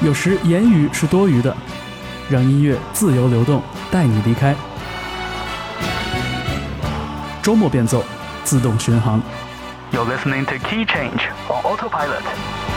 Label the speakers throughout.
Speaker 1: 有时言语是多余的，让音乐自由流动，带你离开。周末变奏，自动巡航。
Speaker 2: You're listening to Key Change on Autopilot.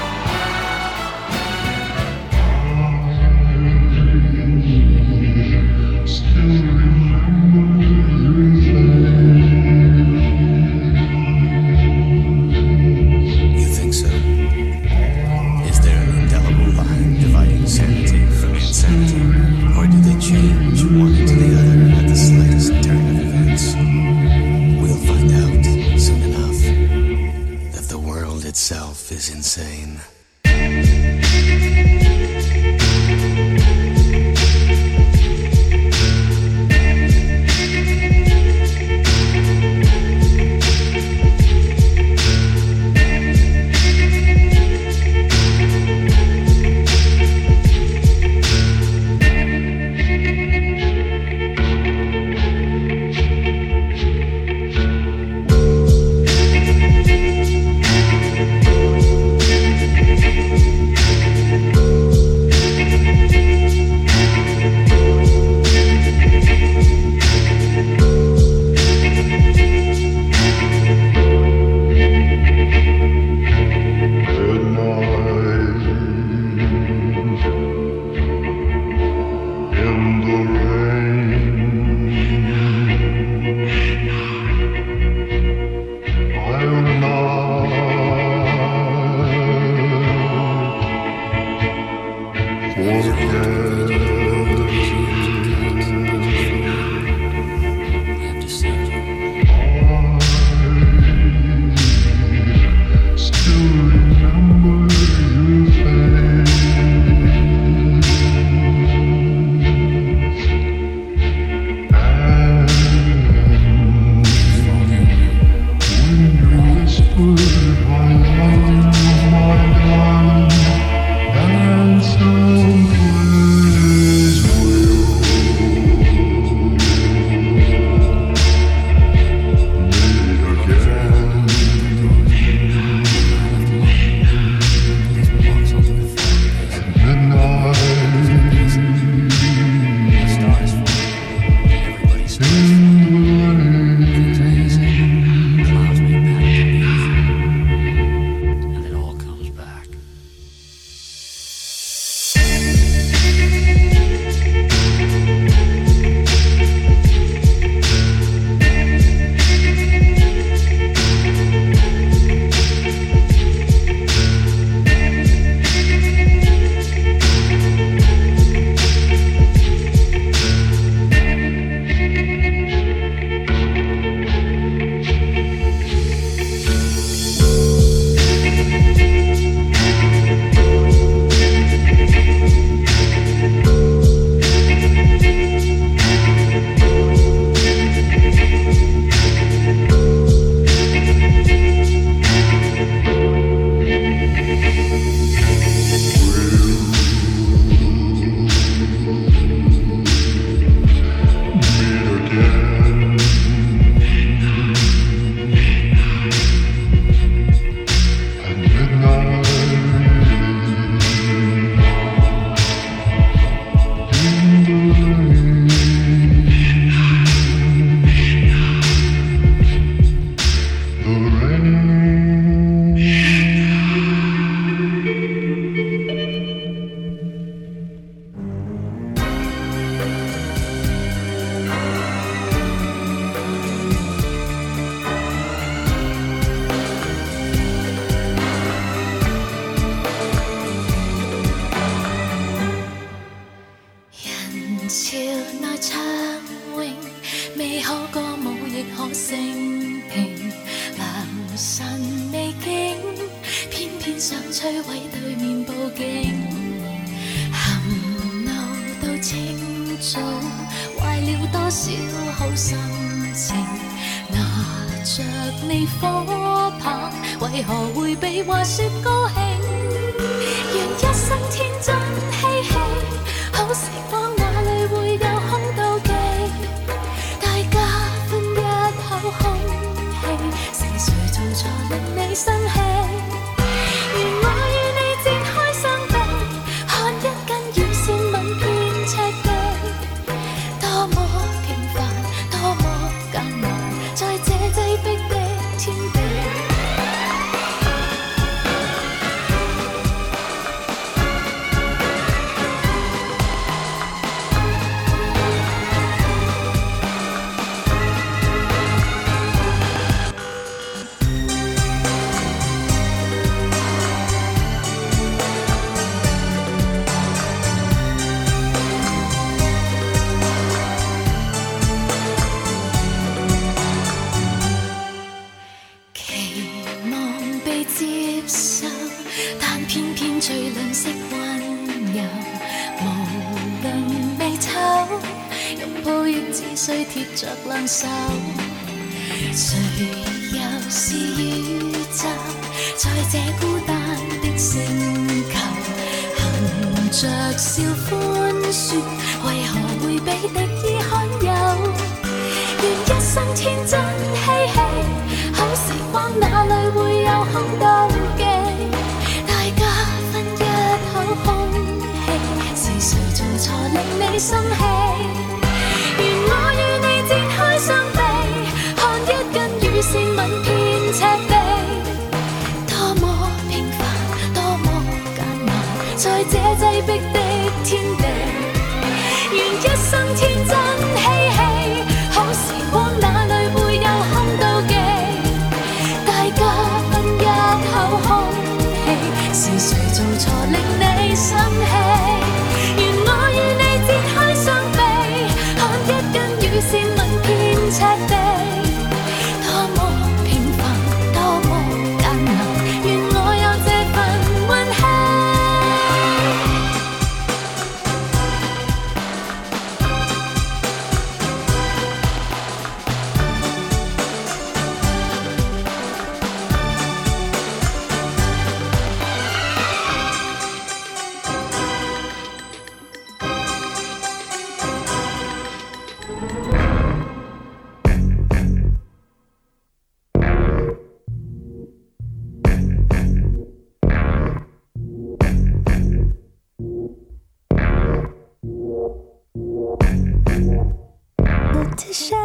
Speaker 3: 最亮色温柔，无论美丑，拥抱亦只需贴着两手。谁又是宇宙？在这孤单的星球，含着笑欢说，为何会比得一。to show.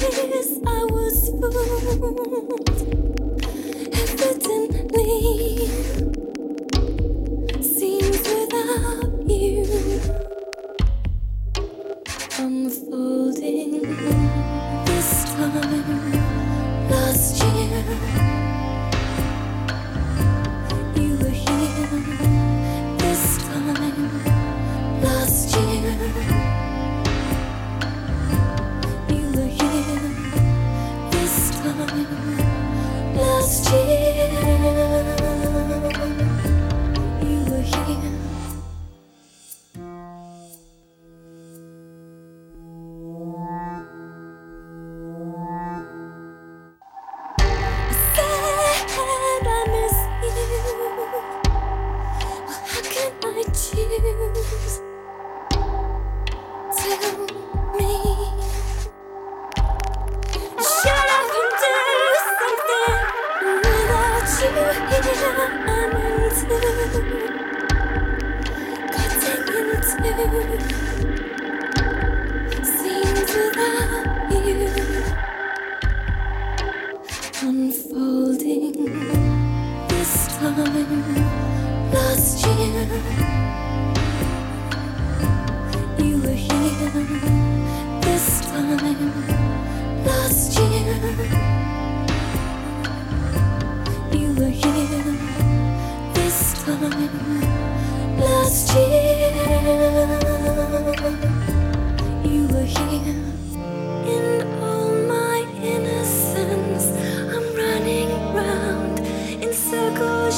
Speaker 3: Your I was fooled.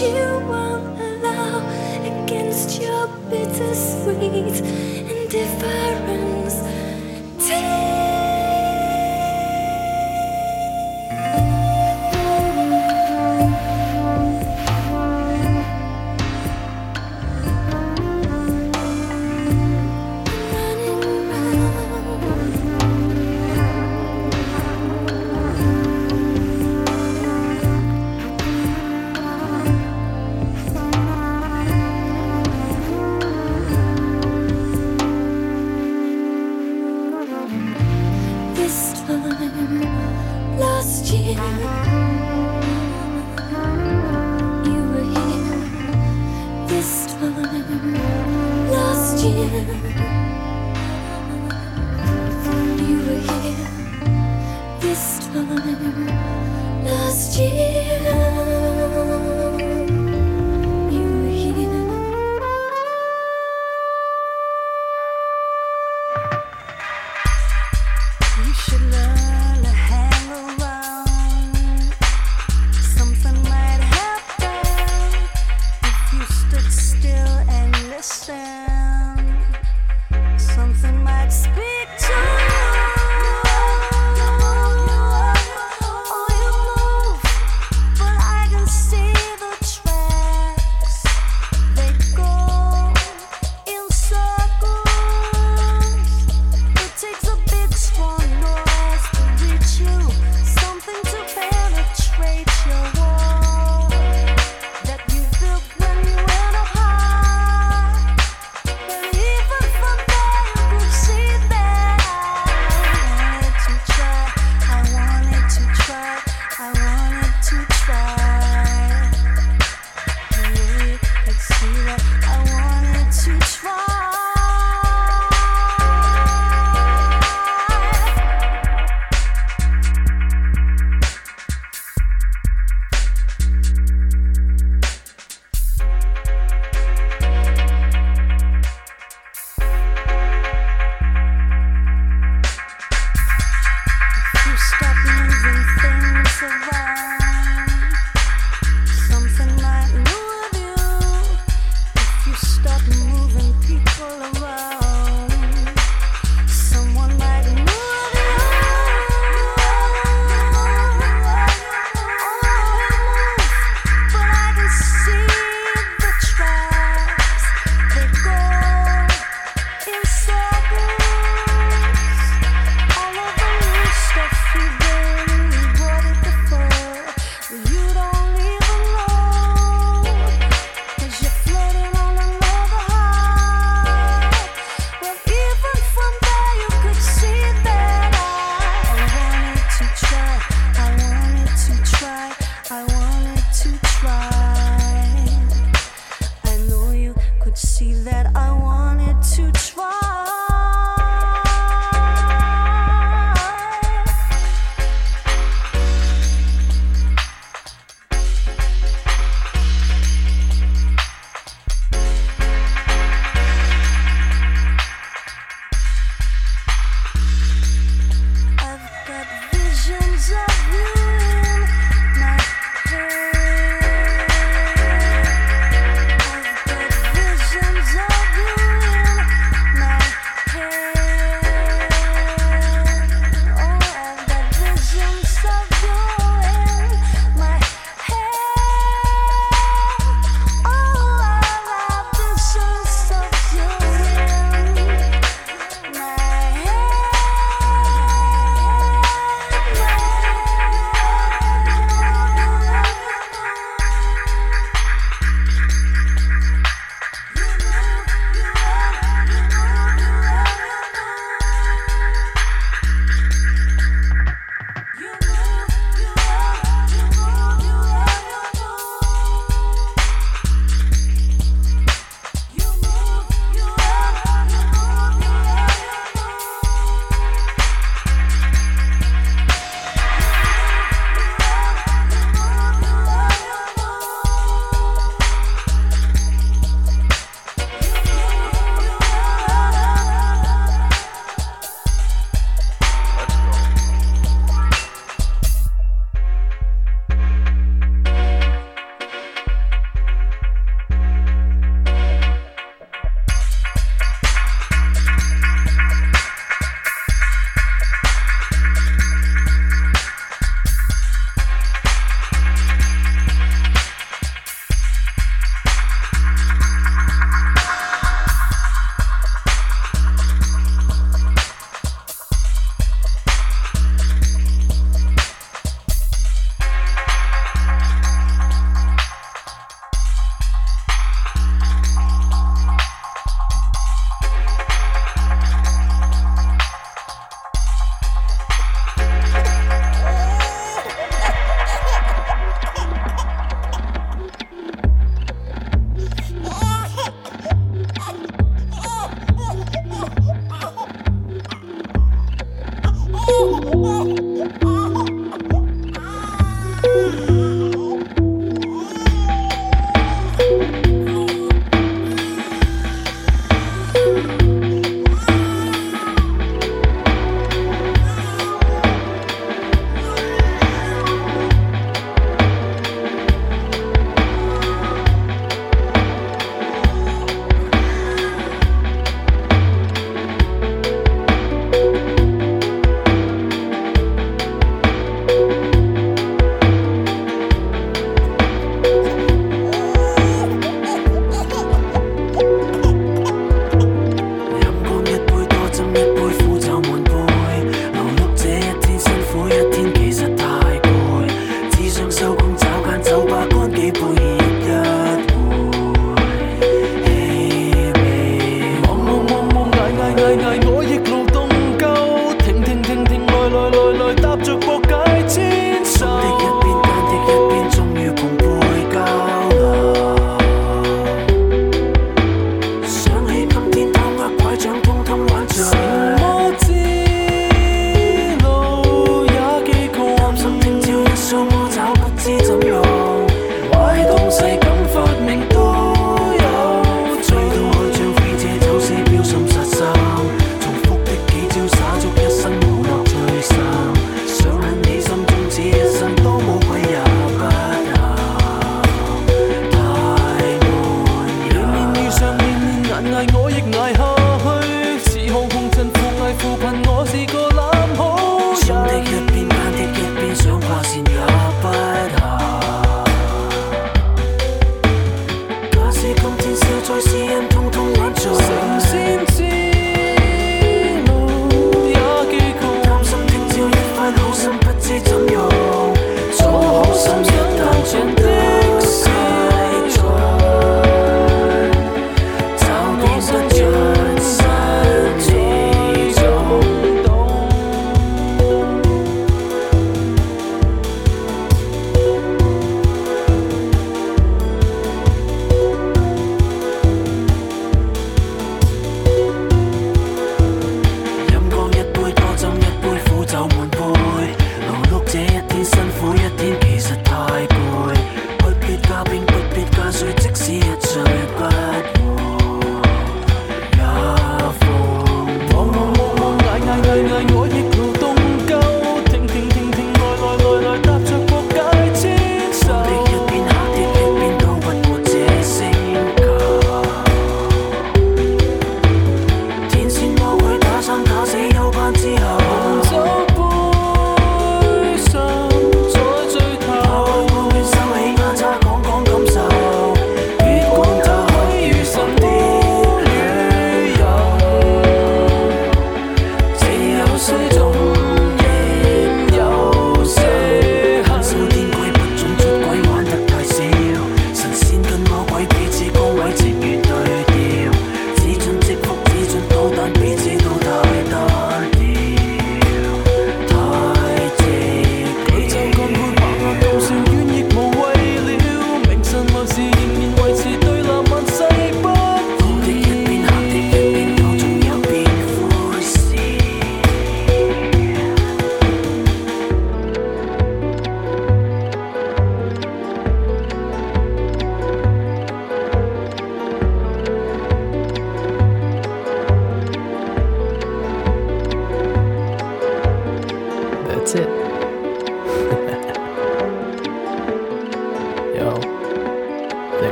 Speaker 3: You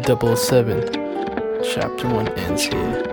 Speaker 4: to
Speaker 5: 007. Chapter 1 ends here.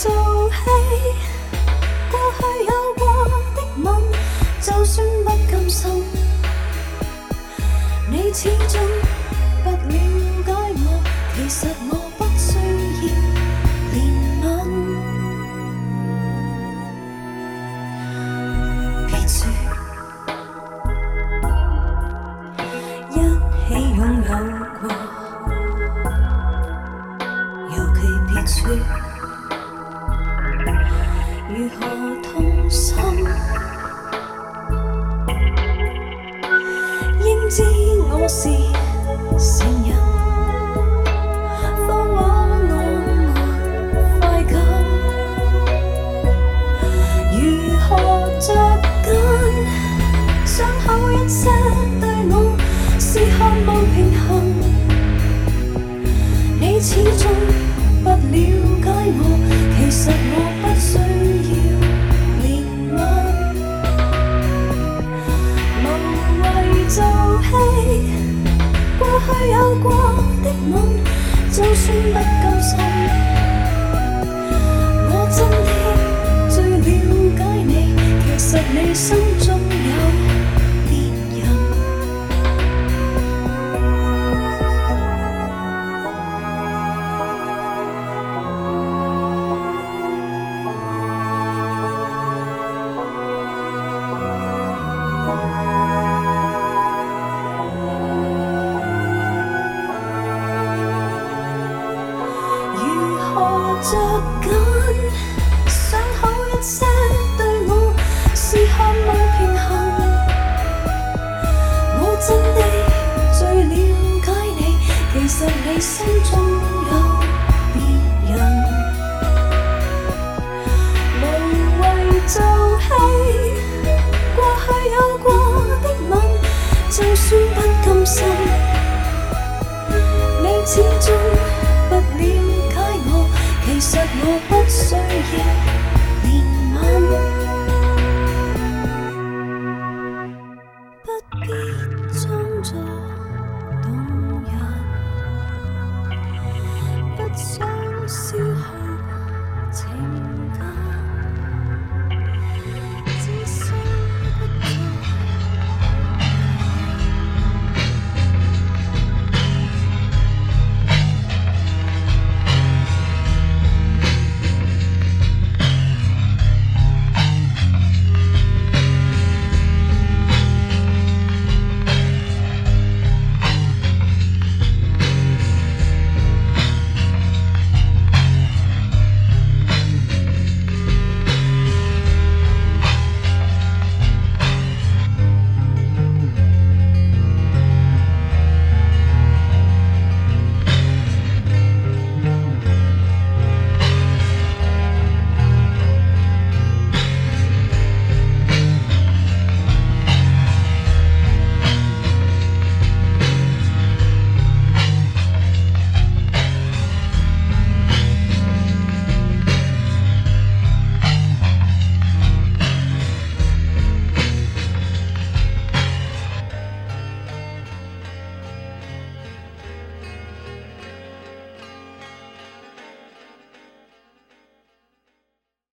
Speaker 3: 做戏过去有过的梦就算不甘心你始终不了解我其实在你心中有别人，无谓做戏。过去有过的吻，就算不甘心，你始终不了解我。其实我不需要。